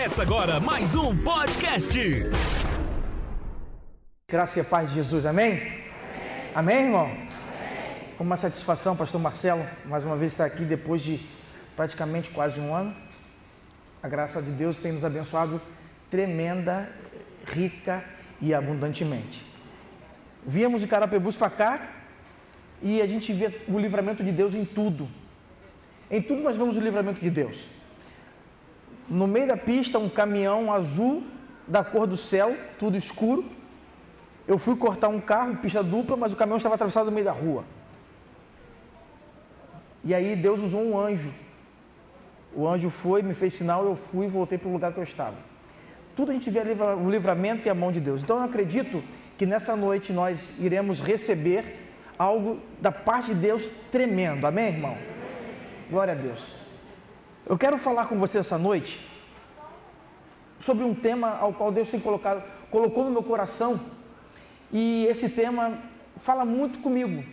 Começa agora mais um podcast. Graça e a paz de Jesus, amém? Amém, amém irmão? Amém. Com uma satisfação, pastor Marcelo, mais uma vez estar aqui depois de praticamente quase um ano. A graça de Deus tem nos abençoado tremenda, rica e abundantemente. Viemos de Carapebus para cá e a gente vê o livramento de Deus em tudo. Em tudo nós vemos o livramento de Deus. No meio da pista, um caminhão azul da cor do céu, tudo escuro. Eu fui cortar um carro, pista dupla, mas o caminhão estava atravessado no meio da rua. E aí Deus usou um anjo. O anjo foi, me fez sinal, eu fui e voltei para o lugar que eu estava. Tudo a gente vê o livramento e a mão de Deus. Então eu acredito que nessa noite nós iremos receber algo da parte de Deus tremendo. Amém, irmão? Glória a Deus. Eu quero falar com você essa noite sobre um tema ao qual Deus tem colocado, colocou no meu coração, e esse tema fala muito comigo.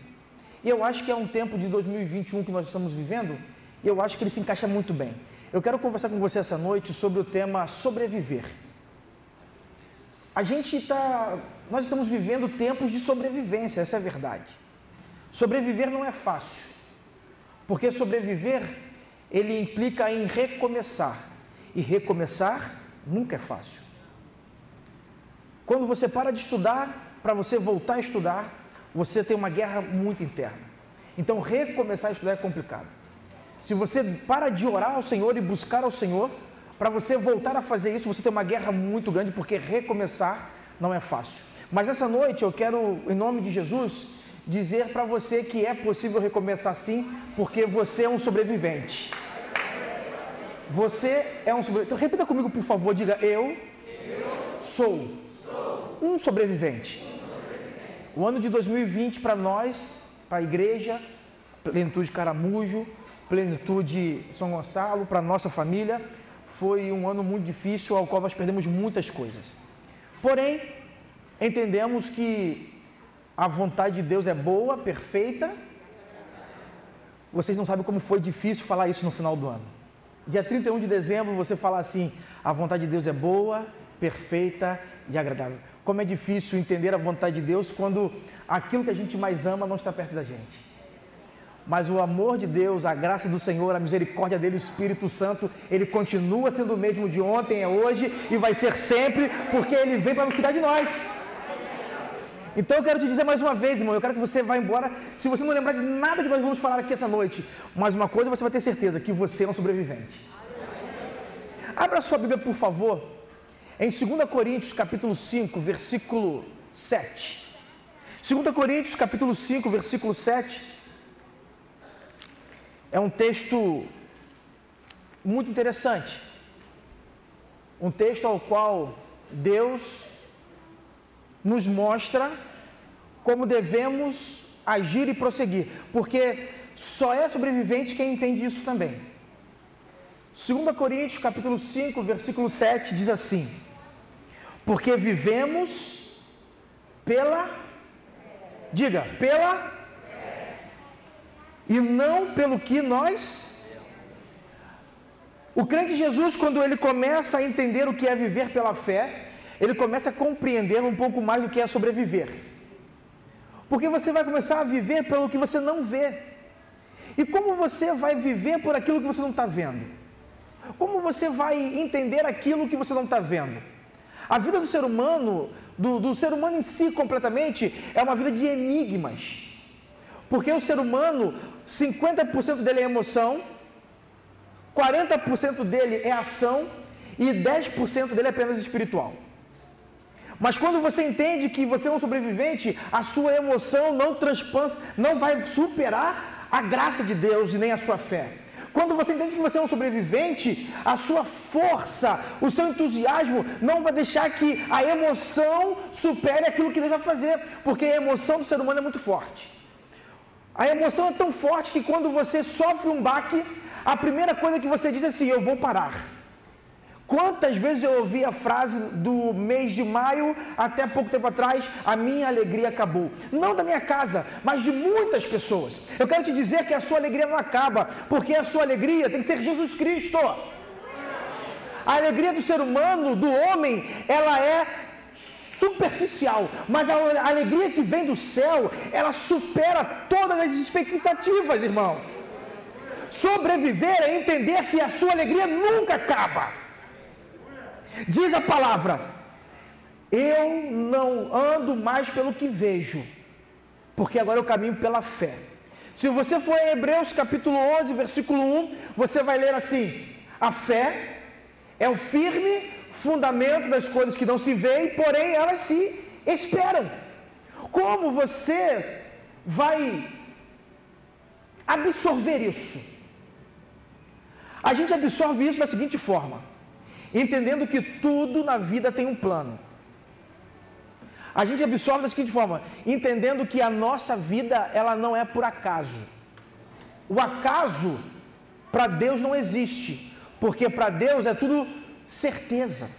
E eu acho que é um tempo de 2021 que nós estamos vivendo, e eu acho que ele se encaixa muito bem. Eu quero conversar com você essa noite sobre o tema sobreviver. A gente está, nós estamos vivendo tempos de sobrevivência, essa é a verdade. Sobreviver não é fácil. Porque sobreviver, ele implica em recomeçar. E recomeçar nunca é fácil. Quando você para de estudar, para você voltar a estudar, você tem uma guerra muito interna. Então, recomeçar a estudar é complicado. Se você para de orar ao Senhor e buscar ao Senhor, para você voltar a fazer isso, você tem uma guerra muito grande, porque recomeçar não é fácil. Mas essa noite eu quero, em nome de Jesus, dizer para você que é possível recomeçar sim, porque você é um sobrevivente. Você é um sobrevivente. Então, repita comigo, por favor, diga: Eu, eu sou, sou, um sobrevivente. O ano de 2020 para nós, para a igreja, plenitude Caramujo, plenitude São Gonçalo, para nossa família, foi um ano muito difícil, ao qual nós perdemos muitas coisas. Porém, entendemos que a vontade de Deus é boa, perfeita. Vocês não sabem como foi difícil falar isso no final do ano. Dia 31 de dezembro você fala assim: a vontade de Deus é boa, perfeita e agradável. Como é difícil entender a vontade de Deus quando aquilo que a gente mais ama não está perto da gente. Mas o amor de Deus, a graça do Senhor, a misericórdia dele, o Espírito Santo, ele continua sendo o mesmo de ontem, é hoje e vai ser sempre, porque ele vem para cuidar de nós. Então eu quero te dizer mais uma vez, irmão, eu quero que você vá embora, se você não lembrar de nada que nós vamos falar aqui essa noite, mas uma coisa você vai ter certeza, que você é um sobrevivente. Abra sua Bíblia, por favor, em 2 Coríntios, capítulo 5, versículo 7. 2 Coríntios, capítulo 5, versículo 7, é um texto muito interessante. Um texto ao qual Deus nos mostra como devemos agir e prosseguir, porque só é sobrevivente quem entende isso também. 2 Coríntios capítulo 5, versículo 7 diz assim: Porque vivemos pela diga, pela e não pelo que nós o crente Jesus, quando ele começa a entender o que é viver pela fé, ele começa a compreender um pouco mais do que é sobreviver. Porque você vai começar a viver pelo que você não vê. E como você vai viver por aquilo que você não está vendo? Como você vai entender aquilo que você não está vendo? A vida do ser humano, do, do ser humano em si completamente, é uma vida de enigmas. Porque o ser humano, 50% dele é emoção, 40% dele é ação e 10% dele é apenas espiritual. Mas quando você entende que você é um sobrevivente, a sua emoção não transpassa, não vai superar a graça de Deus e nem a sua fé. Quando você entende que você é um sobrevivente, a sua força, o seu entusiasmo não vai deixar que a emoção supere aquilo que Deus vai fazer, porque a emoção do ser humano é muito forte. A emoção é tão forte que quando você sofre um baque, a primeira coisa que você diz é assim: Eu vou parar. Quantas vezes eu ouvi a frase do mês de maio até pouco tempo atrás, a minha alegria acabou. Não da minha casa, mas de muitas pessoas. Eu quero te dizer que a sua alegria não acaba, porque a sua alegria tem que ser Jesus Cristo. A alegria do ser humano, do homem, ela é superficial, mas a alegria que vem do céu, ela supera todas as expectativas, irmãos. Sobreviver é entender que a sua alegria nunca acaba. Diz a palavra: Eu não ando mais pelo que vejo, porque agora eu caminho pela fé. Se você for em Hebreus capítulo 11, versículo 1, você vai ler assim: A fé é o firme fundamento das coisas que não se veem, porém elas se esperam. Como você vai absorver isso? A gente absorve isso da seguinte forma: entendendo que tudo na vida tem um plano. A gente absorve da seguinte forma, entendendo que a nossa vida ela não é por acaso. O acaso para Deus não existe, porque para Deus é tudo certeza.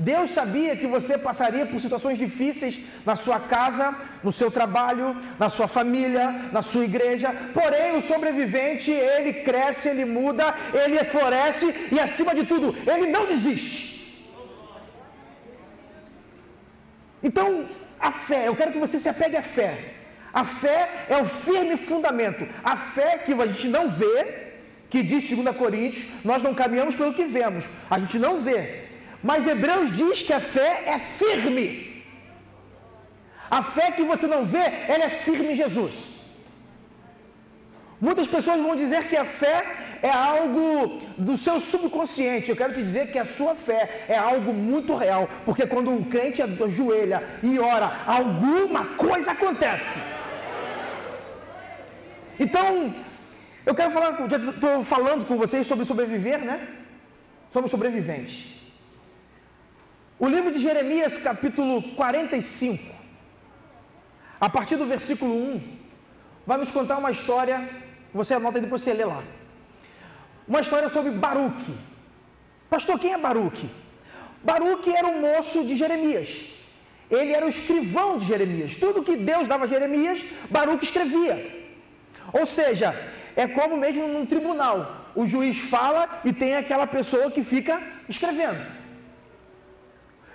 Deus sabia que você passaria por situações difíceis na sua casa, no seu trabalho, na sua família, na sua igreja. Porém, o sobrevivente, ele cresce, ele muda, ele floresce e, acima de tudo, ele não desiste. Então, a fé, eu quero que você se apegue à fé. A fé é o firme fundamento. A fé que a gente não vê, que diz 2 Coríntios, nós não caminhamos pelo que vemos, a gente não vê. Mas Hebreus diz que a fé é firme. A fé que você não vê, ela é firme em Jesus. Muitas pessoas vão dizer que a fé é algo do seu subconsciente. Eu quero te dizer que a sua fé é algo muito real, porque quando um crente ajoelha e ora, alguma coisa acontece. Então, eu quero falar, já estou falando com vocês sobre sobreviver, né? Somos sobreviventes. O livro de Jeremias, capítulo 45, a partir do versículo 1, vai nos contar uma história você anota aí depois você lê lá. Uma história sobre Baruque. Pastor, quem é Baruque? Baruque era um moço de Jeremias. Ele era o escrivão de Jeremias. Tudo que Deus dava a Jeremias, Baruque escrevia. Ou seja, é como mesmo num tribunal. O juiz fala e tem aquela pessoa que fica escrevendo.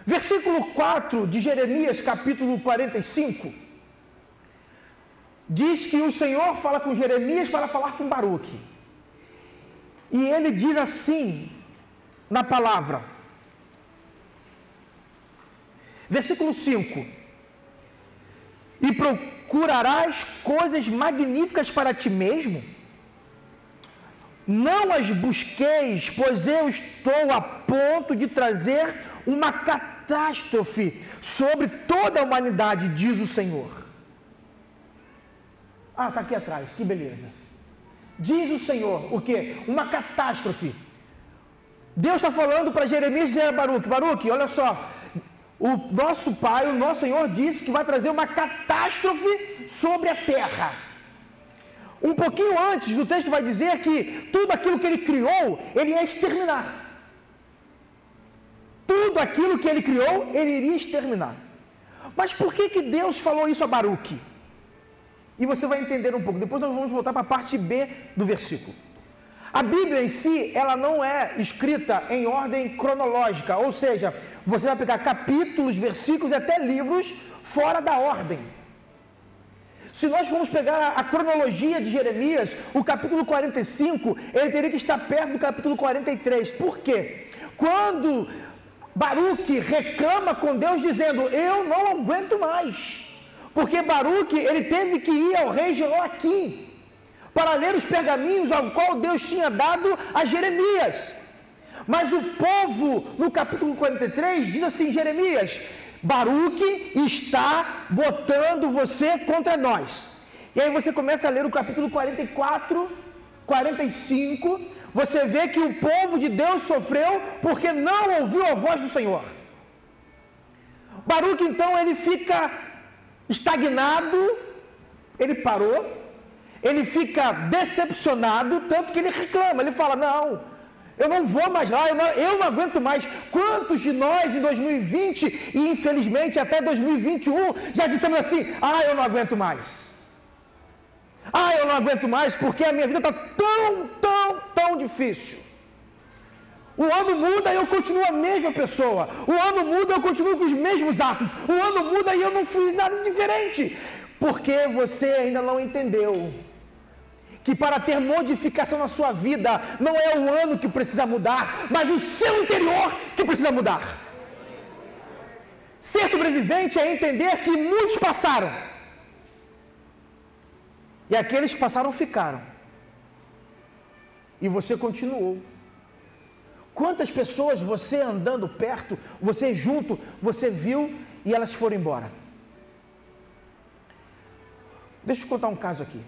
Versículo 4 de Jeremias, capítulo 45 diz que o Senhor fala com Jeremias para falar com Baruque. E ele diz assim na palavra. Versículo 5: E procurarás coisas magníficas para ti mesmo? Não as busqueis, pois eu estou a ponto de trazer uma catástrofe sobre toda a humanidade, diz o Senhor. Ah, está aqui atrás, que beleza. Diz o Senhor, o que? Uma catástrofe. Deus está falando para Jeremias dizer a Baruque, Baruque, olha só, o nosso Pai, o nosso Senhor disse que vai trazer uma catástrofe sobre a terra. Um pouquinho antes do texto vai dizer que tudo aquilo que ele criou, ele ia exterminar. Tudo aquilo que ele criou, ele iria exterminar. Mas por que, que Deus falou isso a Baruque? E você vai entender um pouco. Depois nós vamos voltar para a parte B do versículo. A Bíblia em si, ela não é escrita em ordem cronológica, ou seja, você vai pegar capítulos, versículos e até livros fora da ordem. Se nós formos pegar a, cronologia de Jeremias, o capítulo 45, ele teria que estar perto do capítulo 43. Por quê? Quando Baruque reclama com Deus dizendo: Eu não aguento mais. Porque Baruque, ele teve que ir ao rei Joaquim para ler os pergaminhos ao qual Deus tinha dado a Jeremias. Mas o povo, no capítulo 43, diz assim: Jeremias, Baruque está botando você contra nós. E aí você começa a ler o capítulo 44, 45, você vê que o povo de Deus sofreu porque não ouviu a voz do Senhor. Baruque então ele fica estagnado, ele parou, ele fica decepcionado, tanto que ele reclama, ele fala: Não, eu não vou mais lá, eu não, eu não aguento mais. Quantos de nós em 2020 e infelizmente até 2021 já dissemos assim: Ah, eu não aguento mais. Ah, eu não aguento mais porque a minha vida está tão, tão, tão difícil. O ano muda e eu continuo a mesma pessoa. O ano muda e eu continuo com os mesmos atos. O ano muda e eu não fiz nada diferente. Porque você ainda não entendeu que para ter modificação na sua vida não é o ano que precisa mudar, mas o seu interior que precisa mudar. Ser sobrevivente é entender que muitos passaram. E aqueles que passaram ficaram. E você continuou. Quantas pessoas você andando perto, você junto, você viu e elas foram embora? Deixa eu contar um caso aqui.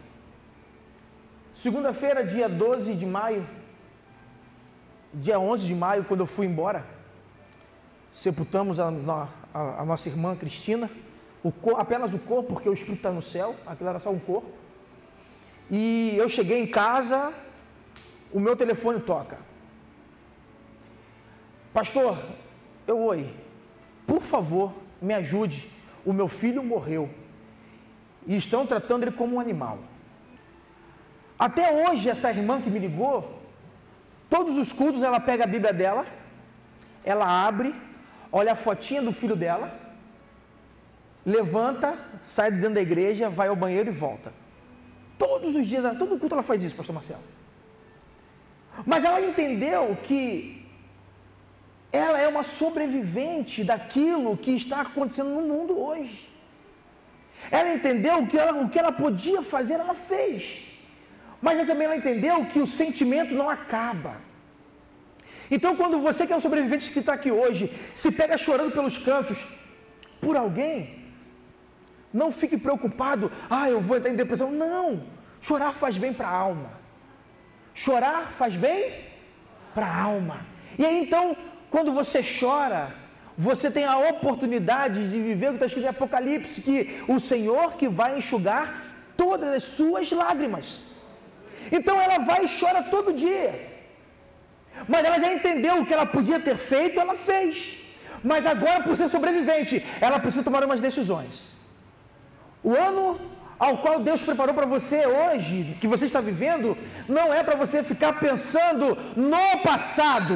Segunda-feira, dia 12 de maio, dia 11 de maio, quando eu fui embora, sepultamos a, a, a nossa irmã Cristina, o apenas o corpo, porque o espírito está no céu, aquilo era só um corpo. E eu cheguei em casa, o meu telefone toca. Pastor, eu oi, por favor, me ajude. O meu filho morreu e estão tratando ele como um animal. Até hoje, essa irmã que me ligou, todos os cultos ela pega a Bíblia dela, ela abre, olha a fotinha do filho dela, levanta, sai de dentro da igreja, vai ao banheiro e volta. Todos os dias, todo culto ela faz isso, pastor Marcelo. Mas ela entendeu que ela é uma sobrevivente daquilo que está acontecendo no mundo hoje. Ela entendeu que ela, o que ela podia fazer, ela fez. Mas também ela entendeu que o sentimento não acaba. Então, quando você que é um sobrevivente que está aqui hoje, se pega chorando pelos cantos por alguém, não fique preocupado, ah, eu vou entrar em depressão. Não! Chorar faz bem para a alma. Chorar faz bem para a alma. E aí então, quando você chora, você tem a oportunidade de viver o que está escrito em Apocalipse, que o Senhor que vai enxugar todas as suas lágrimas. Então ela vai e chora todo dia. Mas ela já entendeu o que ela podia ter feito, ela fez. Mas agora, por ser sobrevivente, ela precisa tomar umas decisões. O ano ao qual Deus preparou para você hoje, que você está vivendo, não é para você ficar pensando no passado.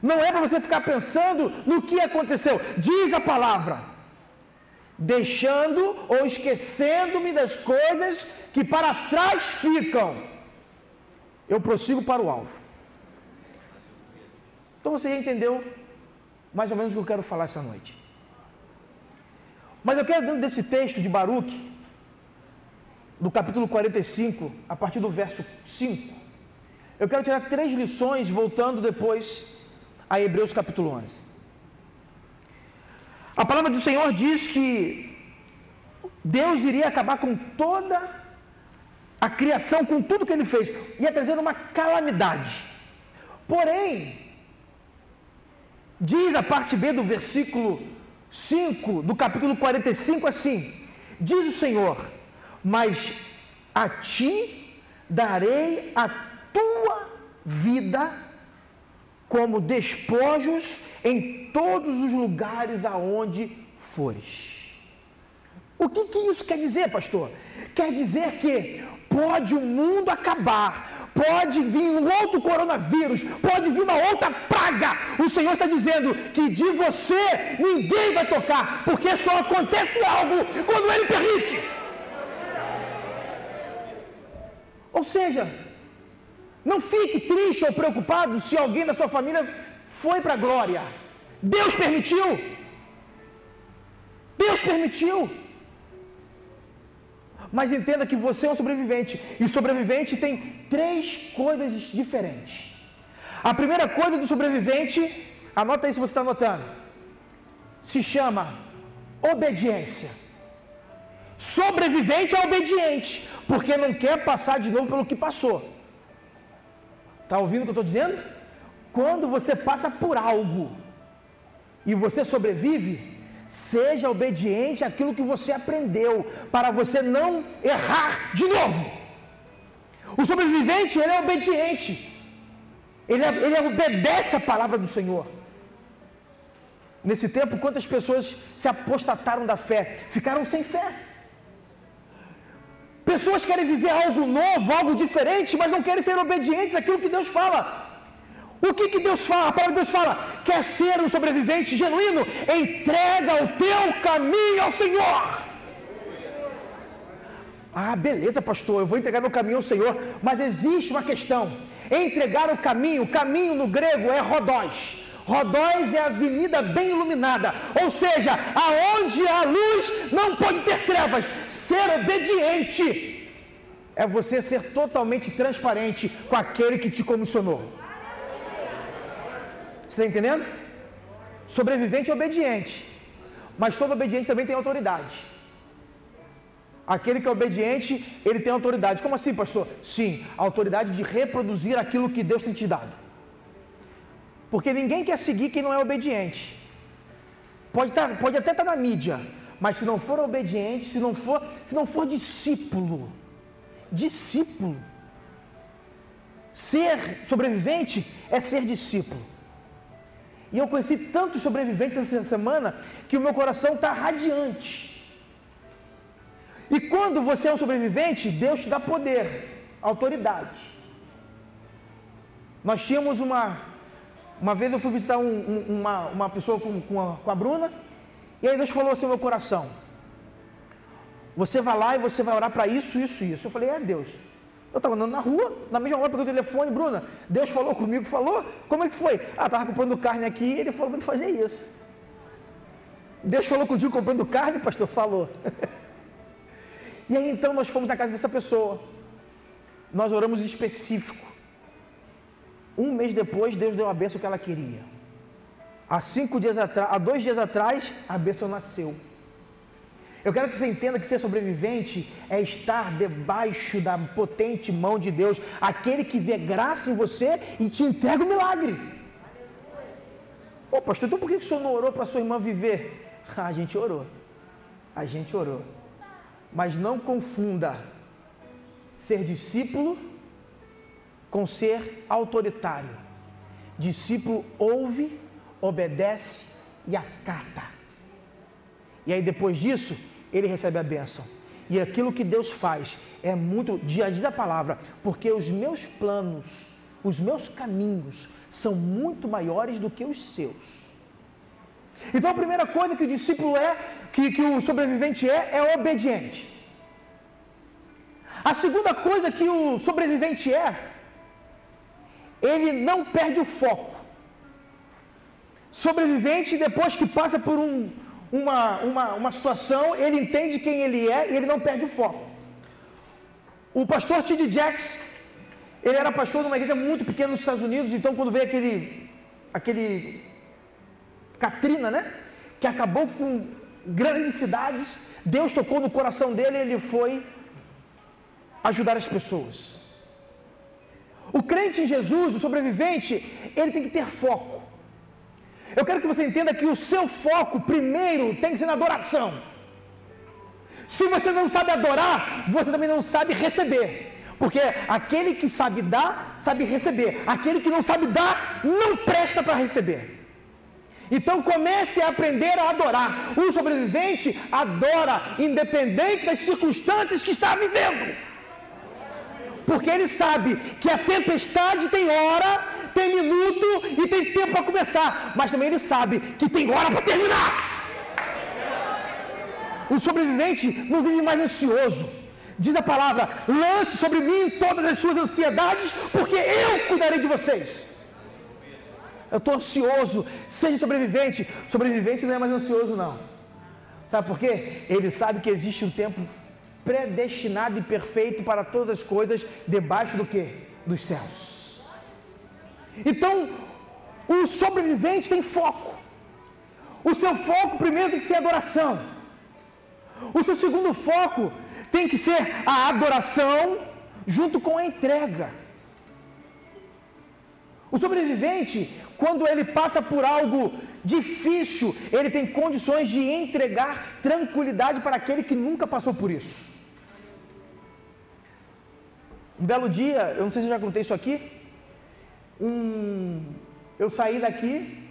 Não é para você ficar pensando no que aconteceu. Diz a palavra: deixando ou esquecendo-me das coisas que para trás ficam, eu prossigo para o alvo. Então você já entendeu mais ou menos o que eu quero falar essa noite. Mas eu quero, dentro desse texto de Baruque, do capítulo 45, a partir do verso 5, eu quero tirar três lições, voltando depois a Hebreus capítulo 11. A palavra do Senhor diz que Deus iria acabar com toda a criação, com tudo que ele fez, ia trazer uma calamidade. Porém, diz a parte B do versículo 5 do capítulo 45 assim: Diz o Senhor, mas a ti darei a tua vida como despojos em todos os lugares aonde fores. O que, que isso quer dizer, pastor? Quer dizer que pode o mundo acabar, pode vir um outro coronavírus, pode vir uma outra praga. O Senhor está dizendo que de você ninguém vai tocar, porque só acontece algo quando Ele permite. Ou seja, não fique triste ou preocupado se alguém da sua família foi para a glória. Deus permitiu. Deus permitiu. Mas entenda que você é um sobrevivente. E sobrevivente tem três coisas diferentes. A primeira coisa do sobrevivente, anota aí se você está anotando, se chama obediência. Sobrevivente é obediente, porque não quer passar de novo pelo que passou. Está ouvindo o que eu estou dizendo? Quando você passa por algo e você sobrevive, Seja obediente àquilo que você aprendeu, para você não errar de novo. O sobrevivente, ele é obediente. Ele, ele obedece a palavra do Senhor. Nesse tempo, quantas pessoas se apostataram da fé? Ficaram sem fé. Pessoas querem viver algo novo, algo diferente, mas não querem ser obedientes àquilo que Deus fala. O que, que Deus fala? A palavra de Deus fala: quer ser um sobrevivente genuíno? Entrega o teu caminho ao Senhor. Ah, beleza, pastor, eu vou entregar meu caminho ao Senhor, mas existe uma questão. Entregar o caminho, caminho no grego é rodós. Rodóis é avenida bem iluminada, ou seja, aonde a luz não pode ter trevas. Ser obediente é você ser totalmente transparente com aquele que te comissionou. Você está entendendo? Sobrevivente é obediente, mas todo obediente também tem autoridade. Aquele que é obediente, ele tem autoridade. Como assim, pastor? Sim, a autoridade de reproduzir aquilo que Deus tem te dado. Porque ninguém quer seguir quem não é obediente. Pode, tá, pode até estar tá na mídia, mas se não for obediente, se não for, se não for discípulo, discípulo. Ser sobrevivente é ser discípulo. E eu conheci tantos sobreviventes essa semana que o meu coração está radiante. E quando você é um sobrevivente, Deus te dá poder, autoridade. Nós tínhamos uma. Uma vez eu fui visitar um, um, uma, uma pessoa com, com, a, com a Bruna, e aí Deus falou assim meu coração: Você vai lá e você vai orar para isso, isso, isso. Eu falei: É Deus. Eu estava andando na rua, na mesma hora peguei o telefone, Bruna, Deus falou comigo, falou? Como é que foi? Ah, estava comprando carne aqui e ele falou para fazer isso. Deus falou contigo comprando carne, pastor? Falou. e aí então nós fomos na casa dessa pessoa. Nós oramos específico. Um mês depois, Deus deu a bênção que ela queria. Há cinco dias atrás, há dois dias atrás, a bênção nasceu. Eu quero que você entenda que ser sobrevivente é estar debaixo da potente mão de Deus, aquele que vê graça em você e te entrega o milagre. Ô pastor, então por que o senhor não orou para sua irmã viver? A gente orou. A gente orou. Mas não confunda ser discípulo com ser autoritário. Discípulo ouve, obedece e acata. E aí depois disso, ele recebe a bênção. E aquilo que Deus faz é muito dia a dia da palavra, porque os meus planos, os meus caminhos são muito maiores do que os seus. Então a primeira coisa que o discípulo é, que, que o sobrevivente é, é obediente. A segunda coisa que o sobrevivente é, ele não perde o foco. Sobrevivente, depois que passa por um, uma, uma, uma situação, ele entende quem ele é e ele não perde o foco. O pastor T.D. Jacks, ele era pastor de uma igreja muito pequena nos Estados Unidos, então quando veio aquele, aquele Katrina, né? Que acabou com grandes cidades, Deus tocou no coração dele e ele foi ajudar as pessoas. O crente em Jesus, o sobrevivente, ele tem que ter foco. Eu quero que você entenda que o seu foco primeiro tem que ser na adoração. Se você não sabe adorar, você também não sabe receber. Porque aquele que sabe dar, sabe receber. Aquele que não sabe dar, não presta para receber. Então comece a aprender a adorar. O sobrevivente adora, independente das circunstâncias que está vivendo. Porque ele sabe que a tempestade tem hora tem minuto e tem tempo para começar, mas também ele sabe que tem hora para terminar. O sobrevivente não vive mais ansioso. Diz a palavra: lance sobre mim todas as suas ansiedades, porque eu cuidarei de vocês. Eu estou ansioso, seja sobrevivente. Sobrevivente não é mais ansioso, não. Sabe por quê? Ele sabe que existe um tempo predestinado e perfeito para todas as coisas debaixo do que? Dos céus. Então, o sobrevivente tem foco. O seu foco primeiro tem que ser adoração. O seu segundo foco tem que ser a adoração junto com a entrega. O sobrevivente, quando ele passa por algo difícil, ele tem condições de entregar tranquilidade para aquele que nunca passou por isso. Um belo dia, eu não sei se eu já contei isso aqui, um, eu saí daqui,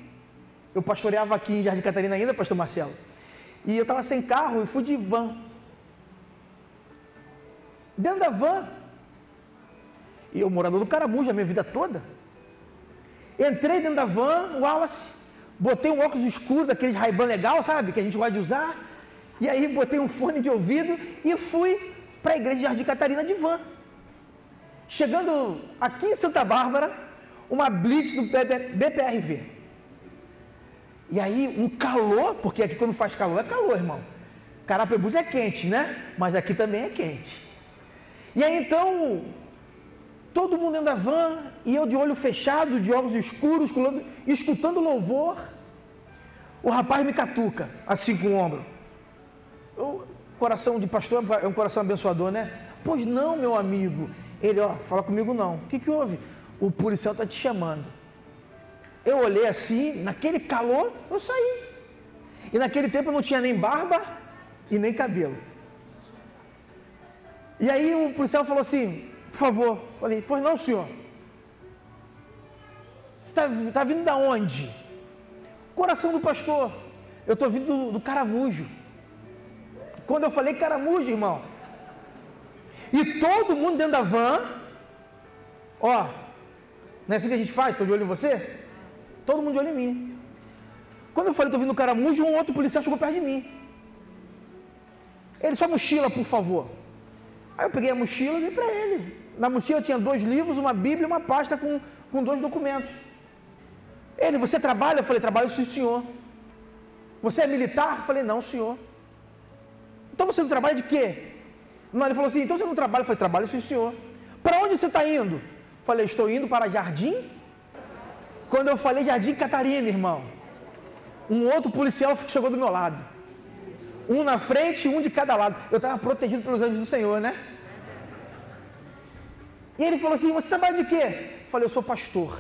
eu pastoreava aqui em Jardim Catarina ainda, pastor Marcelo, e eu estava sem carro e fui de van. Dentro da van, e eu morador do Caramujo a minha vida toda, Entrei dentro da van, Wallace, botei um óculos escuro, daquele Ray-Ban legal, sabe? Que a gente gosta de usar. E aí botei um fone de ouvido e fui para a igreja de Jardim Catarina de van. Chegando aqui em Santa Bárbara, uma blitz do BPRV. E aí um calor, porque aqui quando faz calor é calor, irmão. Carapebus é quente, né? Mas aqui também é quente. E aí então, todo mundo dentro da van, e eu de olho fechado, de óculos escuros, escutando louvor. O rapaz me catuca, assim com o ombro. O coração de pastor é um coração abençoador, né? Pois não, meu amigo. Ele, ó, fala comigo não. O que, que houve? O policial está te chamando. Eu olhei assim, naquele calor, eu saí. E naquele tempo eu não tinha nem barba, e nem cabelo. E aí o policial falou assim, por favor. Falei, pois não, senhor. Você está tá vindo da onde? Coração do pastor. Eu estou vindo do, do caramujo. Quando eu falei caramujo, irmão. E todo mundo dentro da van, ó, não é assim que a gente faz? Estou de olho em você? Todo mundo de olho em mim. Quando eu falei estou vindo do caramujo, um outro policial chegou perto de mim. Ele, sua mochila, por favor. Aí eu peguei a mochila e dei para ele. Na mochila tinha dois livros, uma Bíblia e uma pasta com, com dois documentos. Ele, você trabalha? Eu falei, trabalho sim, senhor. Você é militar? Eu falei, não, senhor. Então você não trabalha de quê? Não, ele falou assim, então você não trabalha? Eu falei, trabalho sim, senhor. Para onde você está indo? Falei, estou indo para Jardim. Quando eu falei Jardim Catarina, irmão, um outro policial chegou do meu lado um na frente e um de cada lado. Eu estava protegido pelos anjos do Senhor, né? E ele falou assim: Você trabalha de quê? Eu falei: Eu sou pastor.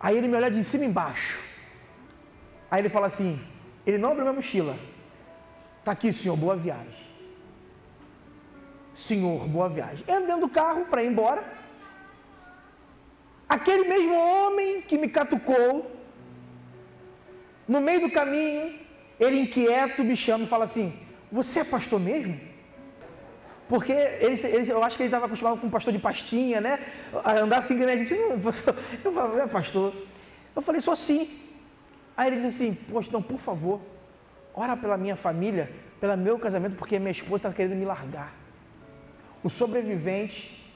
Aí ele me olha de cima embaixo. Aí ele fala assim: Ele não abriu minha mochila. Está aqui, senhor, boa viagem. Senhor, boa viagem. Ando dentro do carro para ir embora. Aquele mesmo homem que me catucou, no meio do caminho, ele inquieto me chama e fala assim: Você é pastor mesmo? Porque ele, ele, eu acho que ele estava acostumado com um pastor de pastinha, né? A andar assim, né? A gente não, eu falei, é pastor. Eu falei, sou sim. Aí ele disse assim, poxa, então, por favor, ora pela minha família, pelo meu casamento, porque minha esposa está querendo me largar. O sobrevivente,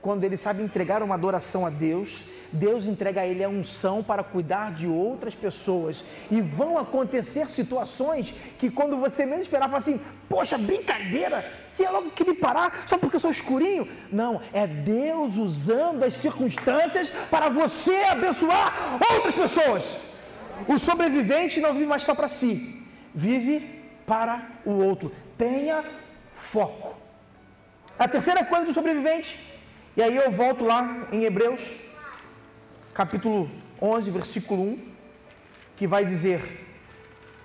quando ele sabe entregar uma adoração a Deus, Deus entrega a ele a unção para cuidar de outras pessoas. E vão acontecer situações que quando você menos esperar, fala assim, poxa, brincadeira, tinha logo que me parar só porque eu sou escurinho. Não, é Deus usando as circunstâncias para você abençoar outras pessoas. O sobrevivente não vive mais só para si, vive para o outro. Tenha foco. A terceira coisa do sobrevivente, e aí eu volto lá em Hebreus capítulo 11, versículo 1, que vai dizer: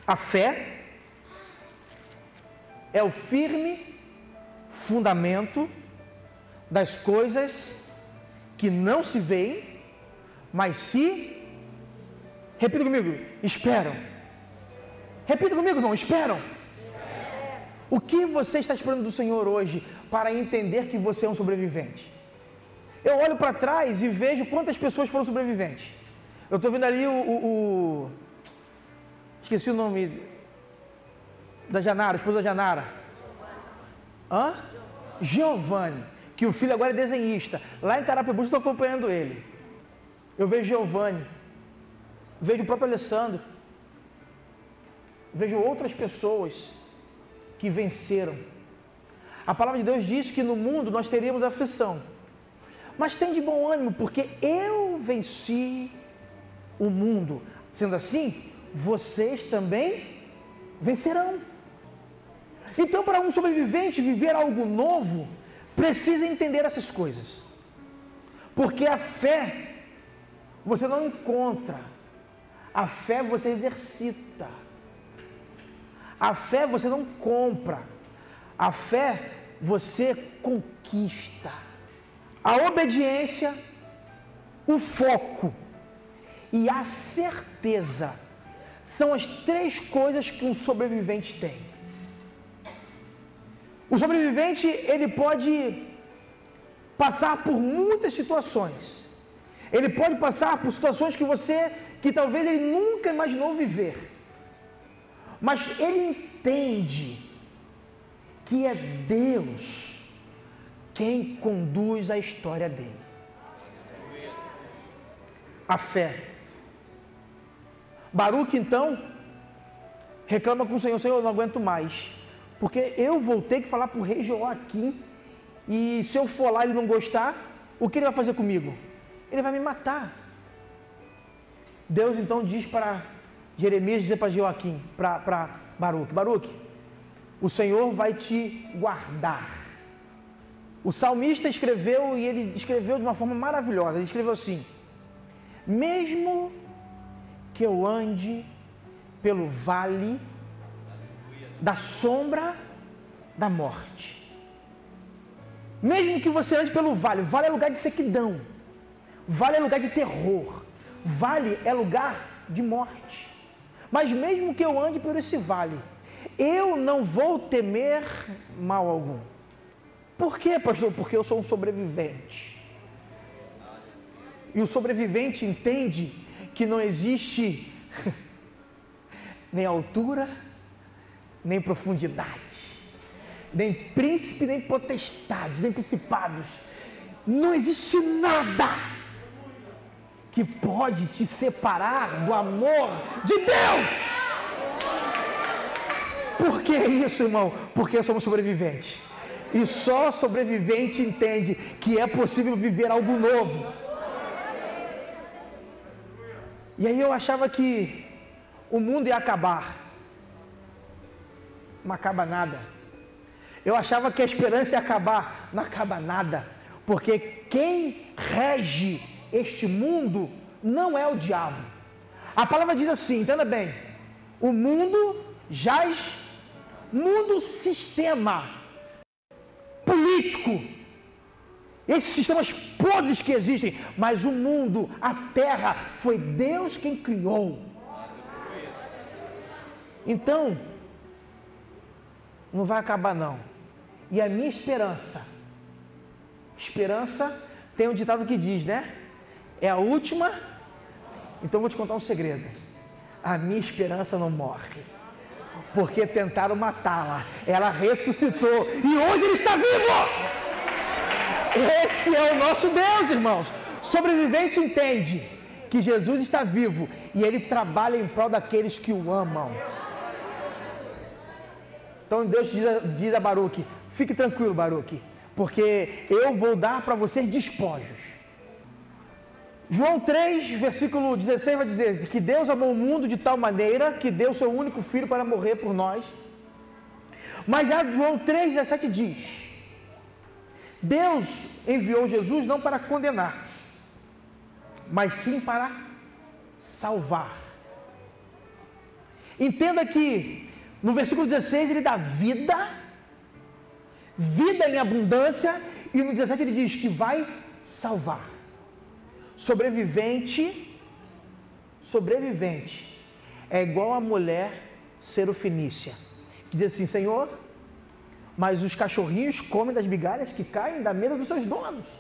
a fé é o firme fundamento das coisas que não se veem, mas se Repita comigo, esperam. Repita comigo, irmão, esperam. O que você está esperando do Senhor hoje para entender que você é um sobrevivente? Eu olho para trás e vejo quantas pessoas foram sobreviventes. Eu estou vendo ali o, o, o, Esqueci o nome. Da Janara, esposa da Janara. Hã? Giovanni. Que o filho agora é desenhista. Lá em Carapebus estou acompanhando ele. Eu vejo Giovanni. Vejo o próprio Alessandro. Vejo outras pessoas que venceram. A palavra de Deus diz que no mundo nós teríamos aflição. Mas tem de bom ânimo, porque eu venci o mundo. Sendo assim, vocês também vencerão. Então, para um sobrevivente viver algo novo, precisa entender essas coisas. Porque a fé você não encontra, a fé você exercita. A fé você não compra, a fé você conquista a obediência, o foco e a certeza são as três coisas que um sobrevivente tem. O sobrevivente, ele pode passar por muitas situações. Ele pode passar por situações que você, que talvez ele nunca imaginou viver. Mas ele entende que é Deus quem conduz a história dele. A fé. Baruque então reclama com o Senhor, Senhor, eu não aguento mais. Porque eu vou ter que falar para o rei Joaquim e se eu for lá e ele não gostar, o que ele vai fazer comigo? Ele vai me matar. Deus então diz para Jeremias dizer para Joaquim, para Baruque, Baruque, o Senhor vai te guardar. O salmista escreveu e ele escreveu de uma forma maravilhosa. Ele escreveu assim: Mesmo que eu ande pelo vale da sombra da morte. Mesmo que você ande pelo vale, vale é lugar de sequidão, vale é lugar de terror, vale é lugar de morte. Mas mesmo que eu ande por esse vale, eu não vou temer mal algum. Por quê, pastor? Porque eu sou um sobrevivente. E o sobrevivente entende que não existe nem altura, nem profundidade, nem príncipe, nem potestades, nem principados. Não existe nada que pode te separar do amor de Deus. Por que isso, irmão? Porque somos sobreviventes. E só sobrevivente entende que é possível viver algo novo. E aí eu achava que o mundo ia acabar. Não acaba nada. Eu achava que a esperança ia acabar. Não acaba nada. Porque quem rege este mundo não é o diabo. A palavra diz assim, entenda bem. O mundo jaz, mundo sistema político, esses sistemas podres que existem, mas o mundo, a terra, foi Deus quem criou. Então, não vai acabar não. E a minha esperança, esperança tem um ditado que diz, né? É a última. Então vou te contar um segredo. A minha esperança não morre. Porque tentaram matá-la. Ela ressuscitou. E hoje ele está vivo! Esse é o nosso Deus, irmãos. Sobrevivente entende que Jesus está vivo e ele trabalha em prol daqueles que o amam. Então Deus diz a, diz a Baruque: fique tranquilo, Baruque, porque eu vou dar para vocês despojos. João 3, versículo 16 vai dizer que Deus amou o mundo de tal maneira que deu seu único filho para morrer por nós. Mas já João 3, 17 diz: Deus enviou Jesus não para condenar, mas sim para salvar. Entenda que no versículo 16 ele dá vida, vida em abundância, e no 17 ele diz que vai salvar. Sobrevivente, sobrevivente, é igual a mulher serofinícia, que diz assim: Senhor, mas os cachorrinhos comem das migalhas que caem da mesa dos seus donos.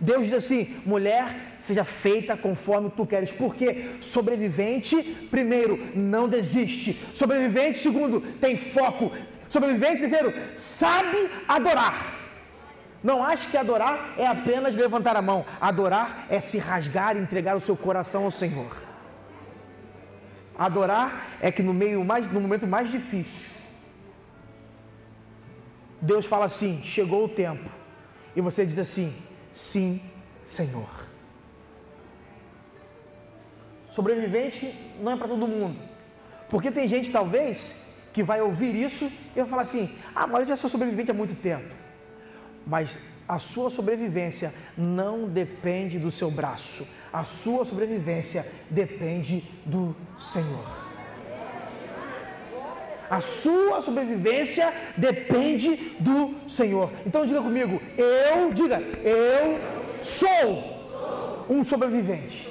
Deus diz assim: mulher, seja feita conforme tu queres. Porque sobrevivente, primeiro, não desiste. Sobrevivente, segundo, tem foco. Sobrevivente, terceiro, sabe adorar. Não ache que adorar é apenas levantar a mão. Adorar é se rasgar e entregar o seu coração ao Senhor. Adorar é que no meio mais, no momento mais difícil, Deus fala assim: chegou o tempo. E você diz assim: sim, Senhor. Sobrevivente não é para todo mundo. Porque tem gente, talvez, que vai ouvir isso e vai falar assim: ah, mas eu já sou sobrevivente há muito tempo. Mas a sua sobrevivência não depende do seu braço, a sua sobrevivência depende do Senhor. A sua sobrevivência depende do Senhor. Então diga comigo, eu, diga, eu sou um sobrevivente.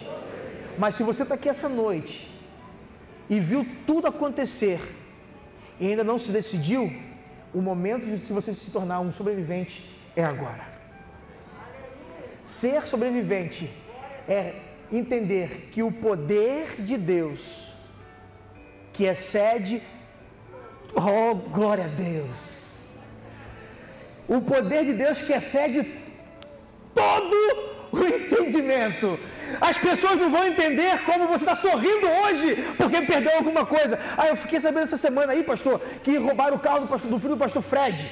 Mas se você está aqui essa noite e viu tudo acontecer e ainda não se decidiu, o momento de você se tornar um sobrevivente é agora. Ser sobrevivente é entender que o poder de Deus, que excede, oh glória a Deus, o poder de Deus que excede todo o entendimento. As pessoas não vão entender como você está sorrindo hoje porque perdeu alguma coisa. Ah, eu fiquei sabendo essa semana aí, pastor, que roubaram o carro do, pastor, do filho do pastor Fred.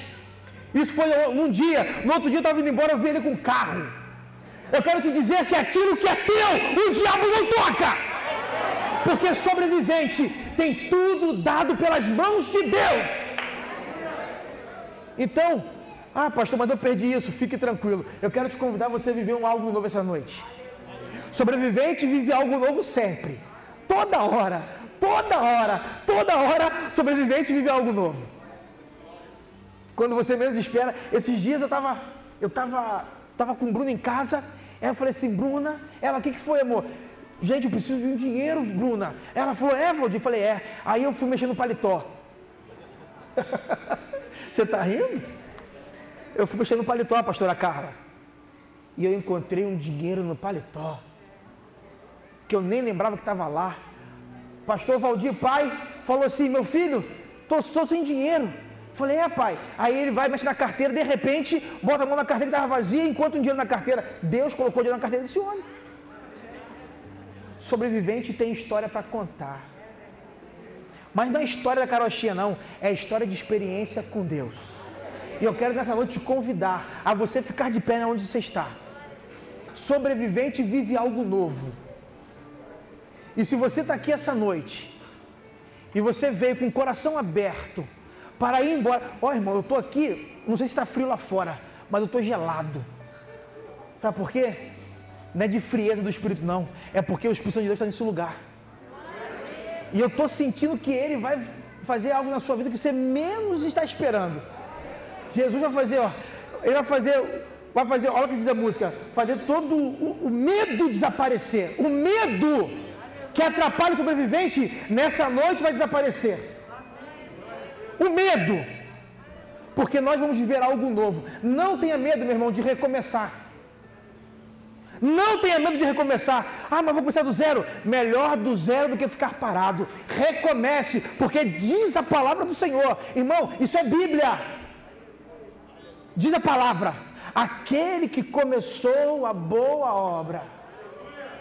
Isso foi num dia. No outro dia eu estava indo embora, eu vi ele com o carro. Eu quero te dizer que aquilo que é teu, o diabo não toca. Porque sobrevivente tem tudo dado pelas mãos de Deus. Então, ah, pastor, mas eu perdi isso. Fique tranquilo. Eu quero te convidar você a viver um algo novo essa noite. Sobrevivente vive algo novo sempre. Toda hora, toda hora, toda hora, sobrevivente vive algo novo. Quando você menos espera, esses dias eu estava eu tava, tava com o Bruno em casa, aí eu falei assim, Bruna, ela, o que, que foi, amor? Gente, eu preciso de um dinheiro, Bruna. Ela falou, é, Valdir? Eu falei, é. Aí eu fui mexendo no paletó. Você está rindo? Eu fui mexendo no paletó, pastora Carla. E eu encontrei um dinheiro no paletó. Que eu nem lembrava que estava lá. Pastor Valdir, pai, falou assim: meu filho, estou sem dinheiro. Falei, é pai. Aí ele vai, mexe na carteira, de repente, bota a mão na carteira que estava vazia, enquanto um dinheiro na carteira. Deus colocou dinheiro na carteira desse homem. Sobrevivente tem história para contar. Mas não é história da carochinha, não. É história de experiência com Deus. E eu quero nessa noite te convidar a você ficar de pé onde você está. Sobrevivente vive algo novo. E se você está aqui essa noite, e você veio com o coração aberto, para ir embora. Ó, oh, irmão, eu estou aqui, não sei se está frio lá fora, mas eu estou gelado. Sabe por quê? Não é de frieza do Espírito, não. É porque o Espírito de Deus está nesse lugar. E eu estou sentindo que Ele vai fazer algo na sua vida que você menos está esperando. Jesus vai fazer, ó, Ele vai fazer, vai fazer, olha o que diz a música, fazer todo o, o medo desaparecer. O medo que atrapalha o sobrevivente nessa noite vai desaparecer o medo. Porque nós vamos viver algo novo. Não tenha medo, meu irmão, de recomeçar. Não tenha medo de recomeçar. Ah, mas vou começar do zero. Melhor do zero do que ficar parado. Recomece, porque diz a palavra do Senhor. Irmão, isso é Bíblia. Diz a palavra: aquele que começou a boa obra.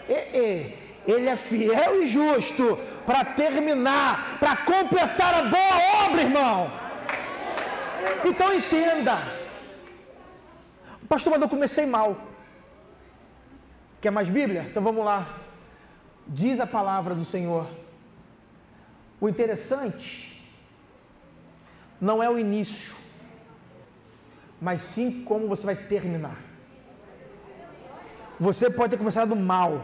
E, e, ele é fiel e justo para terminar, para completar a boa obra, irmão. Então entenda. Pastor, mas eu comecei mal. Quer mais Bíblia? Então vamos lá. Diz a palavra do Senhor. O interessante não é o início, mas sim como você vai terminar. Você pode ter começado mal,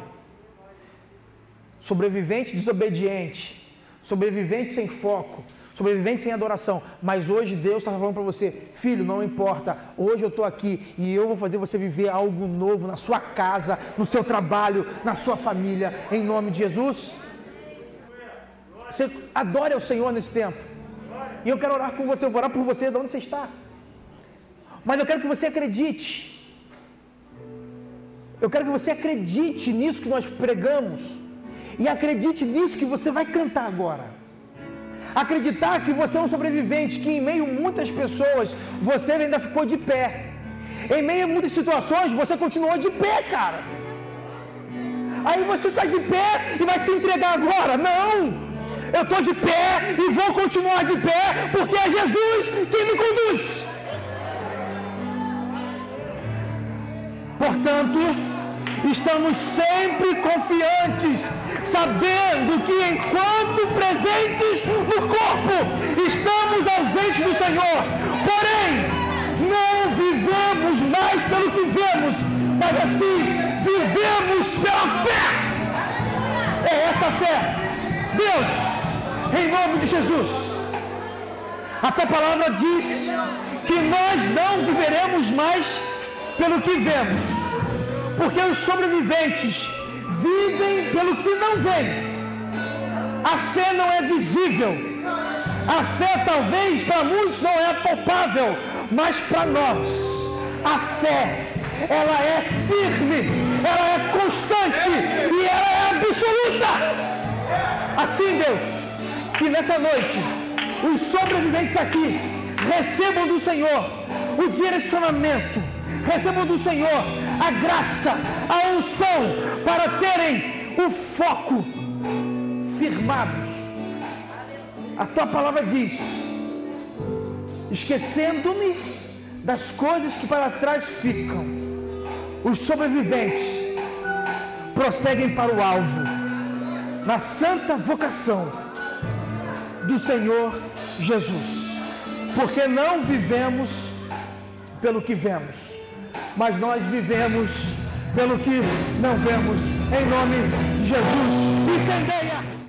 sobrevivente desobediente, sobrevivente sem foco, sobrevivente sem adoração. Mas hoje Deus está falando para você, filho, não importa, hoje eu estou aqui e eu vou fazer você viver algo novo na sua casa, no seu trabalho, na sua família, em nome de Jesus. Você adore ao Senhor nesse tempo. E eu quero orar com você, eu vou orar por você de onde você está. Mas eu quero que você acredite. Eu quero que você acredite nisso que nós pregamos. E acredite nisso que você vai cantar agora. Acreditar que você é um sobrevivente, que em meio a muitas pessoas você ainda ficou de pé. Em meio a muitas situações você continuou de pé, cara. Aí você está de pé e vai se entregar agora. Não! Eu estou de pé e vou continuar de pé porque é Jesus quem me conduz. Portanto, estamos sempre confiantes sabendo que enquanto presentes no corpo, estamos ausentes do Senhor. Porém, não vivemos mais pelo que vemos, mas assim vivemos pela fé. É essa fé. Deus, em nome de Jesus, a tua palavra diz que nós não viveremos mais pelo que vemos, porque os sobreviventes vivem pelo que não vem. A fé não é visível. A fé talvez para muitos não é palpável, mas para nós a fé ela é firme, ela é constante e ela é absoluta. Assim, Deus, que nessa noite os sobreviventes aqui recebam do Senhor o direcionamento, recebam do Senhor a graça, a unção para terem o foco firmados. A tua palavra diz: esquecendo-me das coisas que para trás ficam, os sobreviventes prosseguem para o alvo, na santa vocação do Senhor Jesus. Porque não vivemos pelo que vemos, mas nós vivemos pelo que não vemos. Em nome de Jesus. Incendeia!